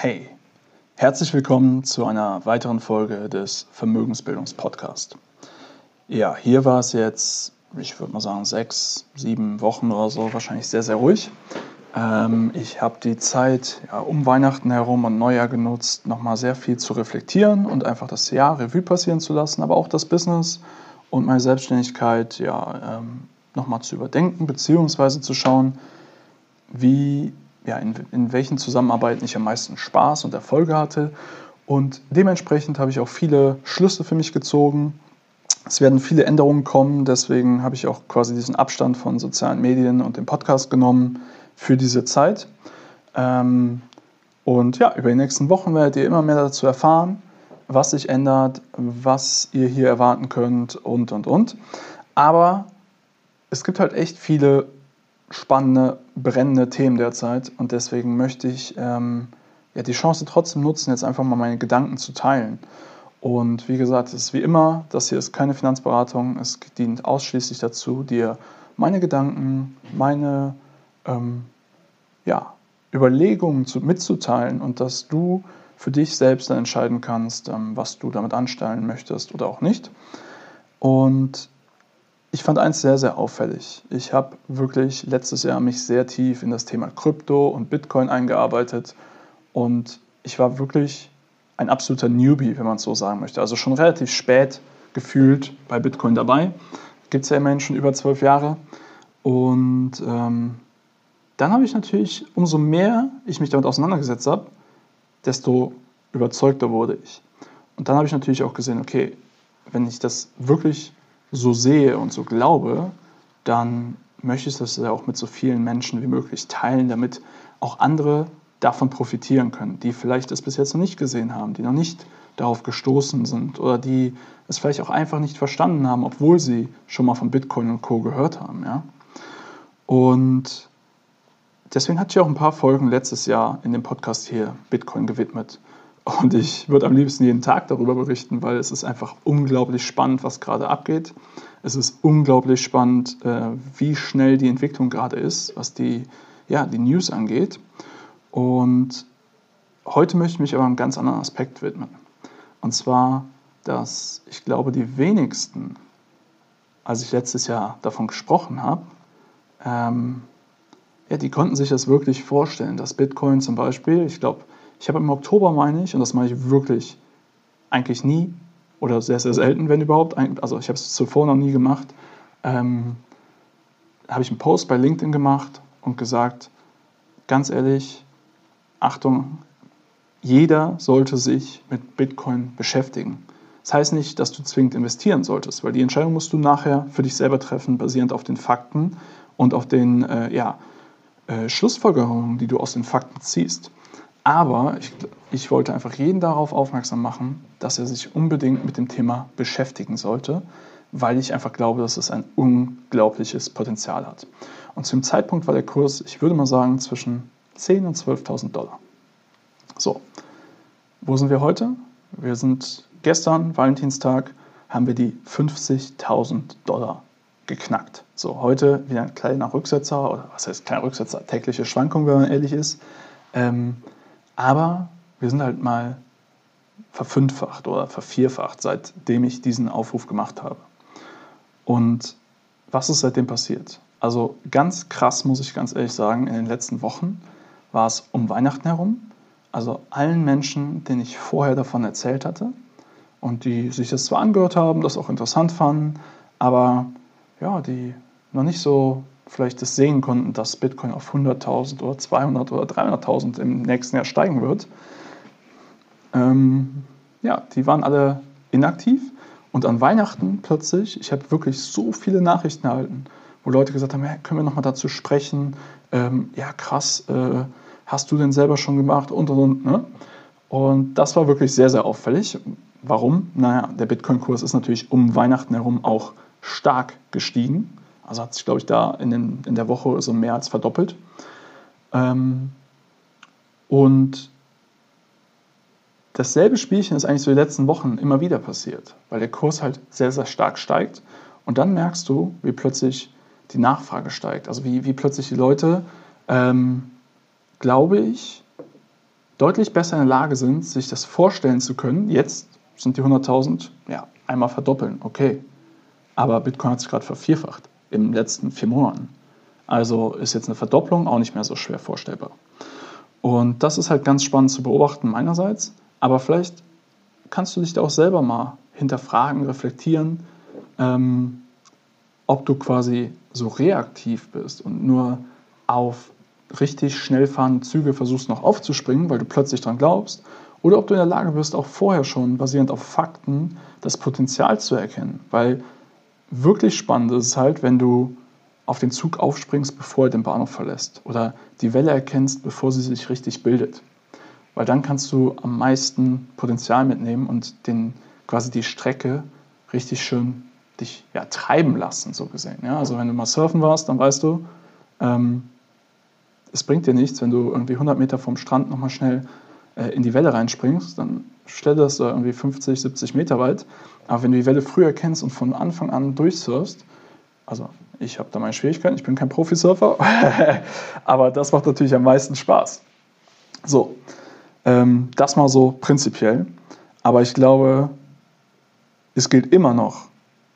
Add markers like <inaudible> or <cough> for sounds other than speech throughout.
Hey, herzlich willkommen zu einer weiteren Folge des Vermögensbildungspodcasts. Ja, hier war es jetzt, ich würde mal sagen, sechs, sieben Wochen oder so, wahrscheinlich sehr, sehr ruhig. Ähm, ich habe die Zeit ja, um Weihnachten herum und Neujahr genutzt, nochmal sehr viel zu reflektieren und einfach das Jahr Revue passieren zu lassen, aber auch das Business und meine Selbstständigkeit ja, ähm, nochmal zu überdenken, beziehungsweise zu schauen, wie ja, in, in welchen Zusammenarbeiten ich am meisten Spaß und Erfolge hatte. Und dementsprechend habe ich auch viele Schlüsse für mich gezogen. Es werden viele Änderungen kommen, deswegen habe ich auch quasi diesen Abstand von sozialen Medien und dem Podcast genommen für diese Zeit. Ähm, und ja, über die nächsten Wochen werdet ihr immer mehr dazu erfahren, was sich ändert, was ihr hier erwarten könnt und, und, und. Aber es gibt halt echt viele spannende, brennende Themen derzeit und deswegen möchte ich ähm, ja, die Chance trotzdem nutzen, jetzt einfach mal meine Gedanken zu teilen. Und wie gesagt, es ist wie immer, das hier ist keine Finanzberatung, es dient ausschließlich dazu, dir meine Gedanken, meine ähm, ja, Überlegungen zu, mitzuteilen und dass du für dich selbst dann entscheiden kannst, ähm, was du damit anstellen möchtest oder auch nicht. Und ich fand eins sehr, sehr auffällig. Ich habe wirklich letztes Jahr mich sehr tief in das Thema Krypto und Bitcoin eingearbeitet und ich war wirklich ein absoluter Newbie, wenn man es so sagen möchte. Also schon relativ spät gefühlt bei Bitcoin dabei. Gibt es ja immerhin schon über zwölf Jahre. Und ähm, dann habe ich natürlich, umso mehr ich mich damit auseinandergesetzt habe, desto überzeugter wurde ich. Und dann habe ich natürlich auch gesehen, okay, wenn ich das wirklich so sehe und so glaube, dann möchte ich das ja auch mit so vielen Menschen wie möglich teilen, damit auch andere davon profitieren können, die vielleicht es bis jetzt noch nicht gesehen haben, die noch nicht darauf gestoßen sind oder die es vielleicht auch einfach nicht verstanden haben, obwohl sie schon mal von Bitcoin und Co. gehört haben. Ja? Und deswegen hatte ich auch ein paar Folgen letztes Jahr in dem Podcast hier Bitcoin gewidmet. Und ich würde am liebsten jeden Tag darüber berichten, weil es ist einfach unglaublich spannend, was gerade abgeht. Es ist unglaublich spannend, äh, wie schnell die Entwicklung gerade ist, was die, ja, die News angeht. Und heute möchte ich mich aber einem ganz anderen Aspekt widmen. Und zwar, dass ich glaube, die wenigsten, als ich letztes Jahr davon gesprochen habe, ähm, ja, die konnten sich das wirklich vorstellen, dass Bitcoin zum Beispiel, ich glaube, ich habe im Oktober, meine ich, und das meine ich wirklich eigentlich nie oder sehr, sehr selten, wenn überhaupt, also ich habe es zuvor noch nie gemacht, ähm, habe ich einen Post bei LinkedIn gemacht und gesagt, ganz ehrlich, Achtung, jeder sollte sich mit Bitcoin beschäftigen. Das heißt nicht, dass du zwingend investieren solltest, weil die Entscheidung musst du nachher für dich selber treffen, basierend auf den Fakten und auf den äh, ja, äh, Schlussfolgerungen, die du aus den Fakten ziehst. Aber ich, ich wollte einfach jeden darauf aufmerksam machen, dass er sich unbedingt mit dem Thema beschäftigen sollte, weil ich einfach glaube, dass es ein unglaubliches Potenzial hat. Und zum Zeitpunkt war der Kurs, ich würde mal sagen, zwischen 10.000 und 12.000 Dollar. So, wo sind wir heute? Wir sind gestern, Valentinstag, haben wir die 50.000 Dollar geknackt. So, heute wieder ein kleiner Rücksetzer, oder was heißt kleiner Rücksetzer, tägliche Schwankung, wenn man ehrlich ist. Ähm, aber wir sind halt mal verfünffacht oder vervierfacht, seitdem ich diesen Aufruf gemacht habe. Und was ist seitdem passiert? Also ganz krass, muss ich ganz ehrlich sagen, in den letzten Wochen war es um Weihnachten herum. Also allen Menschen, denen ich vorher davon erzählt hatte und die sich das zwar angehört haben, das auch interessant fanden, aber ja, die noch nicht so vielleicht das sehen konnten, dass Bitcoin auf 100.000 oder 200 oder 300.000 im nächsten Jahr steigen wird, ähm, ja, die waren alle inaktiv. Und an Weihnachten plötzlich, ich habe wirklich so viele Nachrichten erhalten, wo Leute gesagt haben, ja, können wir nochmal dazu sprechen? Ähm, ja, krass, äh, hast du denn selber schon gemacht? Und, und, und. Ne? Und das war wirklich sehr, sehr auffällig. Warum? Naja, der Bitcoin-Kurs ist natürlich um Weihnachten herum auch stark gestiegen. Also hat sich, glaube ich, da in, den, in der Woche so mehr als verdoppelt. Ähm, und dasselbe Spielchen ist eigentlich so die letzten Wochen immer wieder passiert, weil der Kurs halt sehr, sehr stark steigt. Und dann merkst du, wie plötzlich die Nachfrage steigt. Also wie, wie plötzlich die Leute, ähm, glaube ich, deutlich besser in der Lage sind, sich das vorstellen zu können. Jetzt sind die 100.000, ja, einmal verdoppeln, okay. Aber Bitcoin hat sich gerade vervierfacht in den letzten vier Monaten. Also ist jetzt eine Verdopplung auch nicht mehr so schwer vorstellbar. Und das ist halt ganz spannend zu beobachten meinerseits. Aber vielleicht kannst du dich da auch selber mal hinterfragen, reflektieren, ähm, ob du quasi so reaktiv bist und nur auf richtig schnell fahrende Züge versuchst noch aufzuspringen, weil du plötzlich dran glaubst, oder ob du in der Lage bist, auch vorher schon basierend auf Fakten das Potenzial zu erkennen. Weil wirklich spannend ist halt, wenn du auf den Zug aufspringst, bevor er den Bahnhof verlässt oder die Welle erkennst, bevor sie sich richtig bildet. Weil dann kannst du am meisten Potenzial mitnehmen und den, quasi die Strecke richtig schön dich ja, treiben lassen, so gesehen. Ja? Also wenn du mal surfen warst, dann weißt du, ähm, es bringt dir nichts, wenn du irgendwie 100 Meter vom Strand nochmal schnell äh, in die Welle reinspringst, dann stell das da irgendwie 50, 70 Meter weit. Aber wenn du die Welle früher kennst und von Anfang an durchsurfst, also ich habe da meine Schwierigkeiten, ich bin kein Profisurfer, <laughs> aber das macht natürlich am meisten Spaß. So, ähm, das mal so prinzipiell. Aber ich glaube, es gilt immer noch,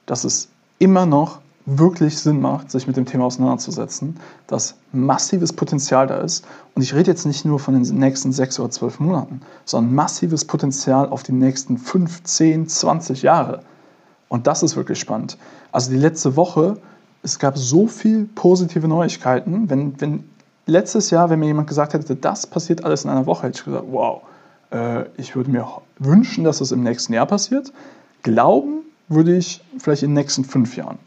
dass es immer noch wirklich Sinn macht, sich mit dem Thema auseinanderzusetzen, dass massives Potenzial da ist. Und ich rede jetzt nicht nur von den nächsten sechs oder zwölf Monaten, sondern massives Potenzial auf die nächsten fünf, zehn, zwanzig Jahre. Und das ist wirklich spannend. Also die letzte Woche, es gab so viel positive Neuigkeiten. Wenn, wenn letztes Jahr, wenn mir jemand gesagt hätte, das passiert alles in einer Woche, hätte ich gesagt, wow, äh, ich würde mir wünschen, dass es im nächsten Jahr passiert. Glauben würde ich vielleicht in den nächsten fünf Jahren.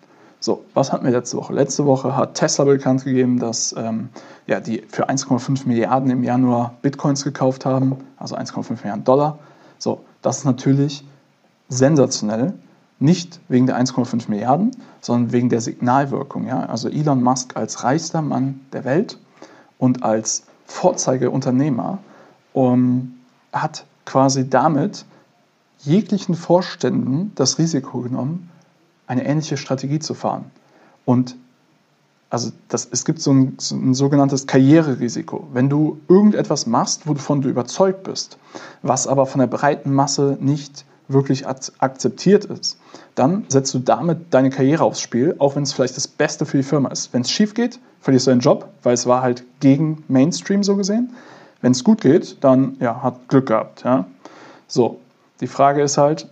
So, was hatten wir letzte Woche? Letzte Woche hat Tesla bekannt gegeben, dass ähm, ja, die für 1,5 Milliarden im Januar Bitcoins gekauft haben, also 1,5 Milliarden Dollar. So, das ist natürlich sensationell. Nicht wegen der 1,5 Milliarden, sondern wegen der Signalwirkung. Ja? Also Elon Musk als reichster Mann der Welt und als Vorzeigeunternehmer um, hat quasi damit jeglichen Vorständen das Risiko genommen, eine ähnliche Strategie zu fahren. Und also das, es gibt so ein, so ein, sogenanntes Karriererisiko. Wenn du irgendetwas machst, wovon du überzeugt bist, was aber von der breiten Masse nicht wirklich akzeptiert ist, dann setzt du damit deine Karriere aufs Spiel, auch wenn es vielleicht das Beste für die Firma ist. Wenn es schief geht, verlierst du deinen Job, weil es war halt gegen Mainstream so gesehen. Wenn es gut geht, dann ja, hat Glück gehabt. Ja. So, die Frage ist halt,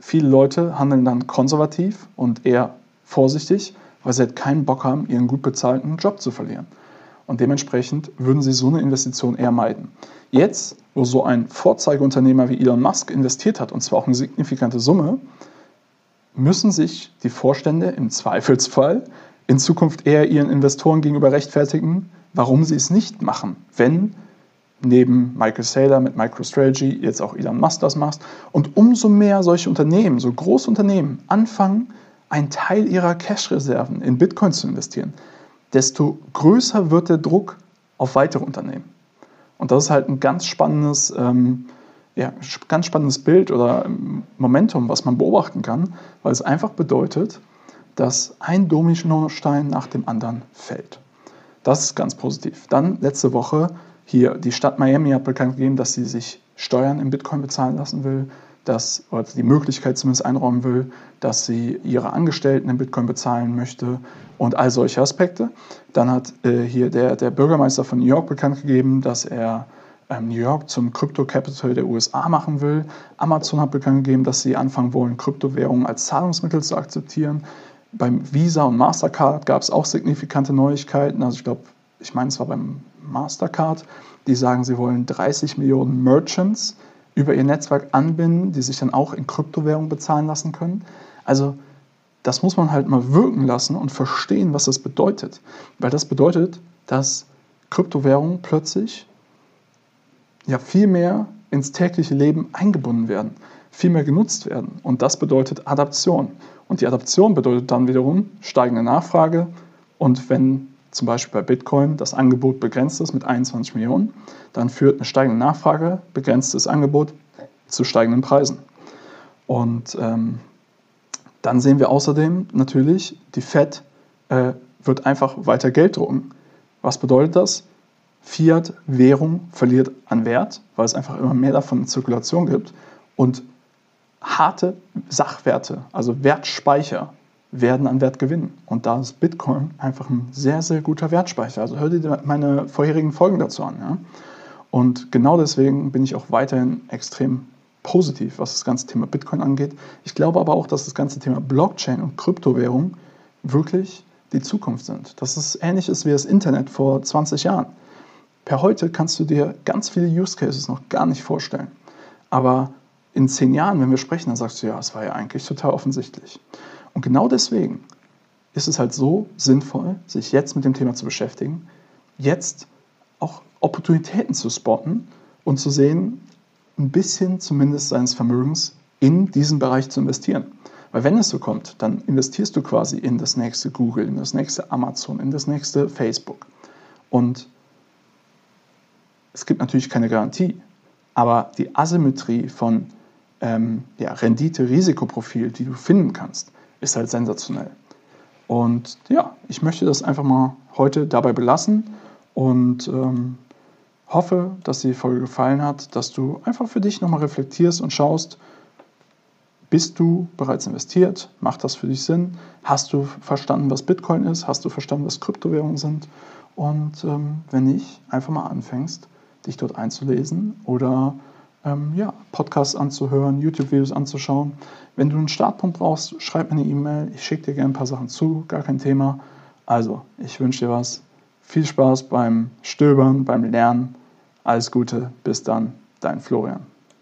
viele Leute handeln dann konservativ und eher vorsichtig, weil sie halt keinen Bock haben, ihren gut bezahlten Job zu verlieren. Und dementsprechend würden sie so eine Investition eher meiden. Jetzt, wo so ein Vorzeigeunternehmer wie Elon Musk investiert hat, und zwar auch eine signifikante Summe, müssen sich die Vorstände im Zweifelsfall in Zukunft eher ihren Investoren gegenüber rechtfertigen, warum sie es nicht machen, wenn neben Michael Saylor mit MicroStrategy jetzt auch Elon Musk das machst. Und umso mehr solche Unternehmen, so große Unternehmen, anfangen, einen Teil ihrer Cash-Reserven in Bitcoin zu investieren, desto größer wird der Druck auf weitere Unternehmen. Und das ist halt ein ganz spannendes, ähm, ja, ganz spannendes Bild oder Momentum, was man beobachten kann, weil es einfach bedeutet, dass ein Dominostein nach dem anderen fällt. Das ist ganz positiv. Dann letzte Woche hier, die Stadt Miami hat bekannt gegeben, dass sie sich Steuern in Bitcoin bezahlen lassen will, dass, oder die Möglichkeit zumindest einräumen will, dass sie ihre Angestellten in Bitcoin bezahlen möchte und all solche Aspekte. Dann hat äh, hier der, der Bürgermeister von New York bekannt gegeben, dass er ähm, New York zum Krypto-Capital der USA machen will. Amazon hat bekannt gegeben, dass sie anfangen wollen, Kryptowährungen als Zahlungsmittel zu akzeptieren. Beim Visa und Mastercard gab es auch signifikante Neuigkeiten. Also ich glaube, ich meine, es war beim Mastercard, die sagen, sie wollen 30 Millionen Merchants über ihr Netzwerk anbinden, die sich dann auch in Kryptowährungen bezahlen lassen können. Also das muss man halt mal wirken lassen und verstehen, was das bedeutet. Weil das bedeutet, dass Kryptowährungen plötzlich ja viel mehr ins tägliche Leben eingebunden werden, viel mehr genutzt werden. Und das bedeutet Adaption. Und die Adaption bedeutet dann wiederum steigende Nachfrage. Und wenn zum Beispiel bei Bitcoin das Angebot begrenzt ist mit 21 Millionen, dann führt eine steigende Nachfrage, begrenztes Angebot zu steigenden Preisen. Und ähm, dann sehen wir außerdem natürlich, die Fed äh, wird einfach weiter Geld drucken. Was bedeutet das? Fiat-Währung verliert an Wert, weil es einfach immer mehr davon in Zirkulation gibt. Und harte Sachwerte, also Wertspeicher, werden an Wert gewinnen. Und da ist Bitcoin einfach ein sehr, sehr guter Wertspeicher. Also hör dir meine vorherigen Folgen dazu an. Ja? Und genau deswegen bin ich auch weiterhin extrem positiv, was das ganze Thema Bitcoin angeht. Ich glaube aber auch, dass das ganze Thema Blockchain und Kryptowährung wirklich die Zukunft sind. Dass es ähnlich ist wie das Internet vor 20 Jahren. Per heute kannst du dir ganz viele Use Cases noch gar nicht vorstellen. Aber in zehn Jahren, wenn wir sprechen, dann sagst du, ja, es war ja eigentlich total offensichtlich. Und genau deswegen ist es halt so sinnvoll, sich jetzt mit dem Thema zu beschäftigen, jetzt auch Opportunitäten zu spotten und zu sehen, ein bisschen zumindest seines Vermögens in diesen Bereich zu investieren. Weil wenn es so kommt, dann investierst du quasi in das nächste Google, in das nächste Amazon, in das nächste Facebook. Und es gibt natürlich keine Garantie, aber die Asymmetrie von ähm, ja, Rendite-Risikoprofil, die du finden kannst, ist halt sensationell. Und ja, ich möchte das einfach mal heute dabei belassen und ähm, hoffe, dass die Folge gefallen hat, dass du einfach für dich nochmal reflektierst und schaust, bist du bereits investiert? Macht das für dich Sinn? Hast du verstanden, was Bitcoin ist? Hast du verstanden, was Kryptowährungen sind? Und ähm, wenn nicht, einfach mal anfängst, dich dort einzulesen oder ähm, ja, Podcasts anzuhören, YouTube-Videos anzuschauen. Wenn du einen Startpunkt brauchst, schreib mir eine E-Mail. Ich schicke dir gerne ein paar Sachen zu, gar kein Thema. Also, ich wünsche dir was. Viel Spaß beim Stöbern, beim Lernen. Alles Gute. Bis dann, dein Florian.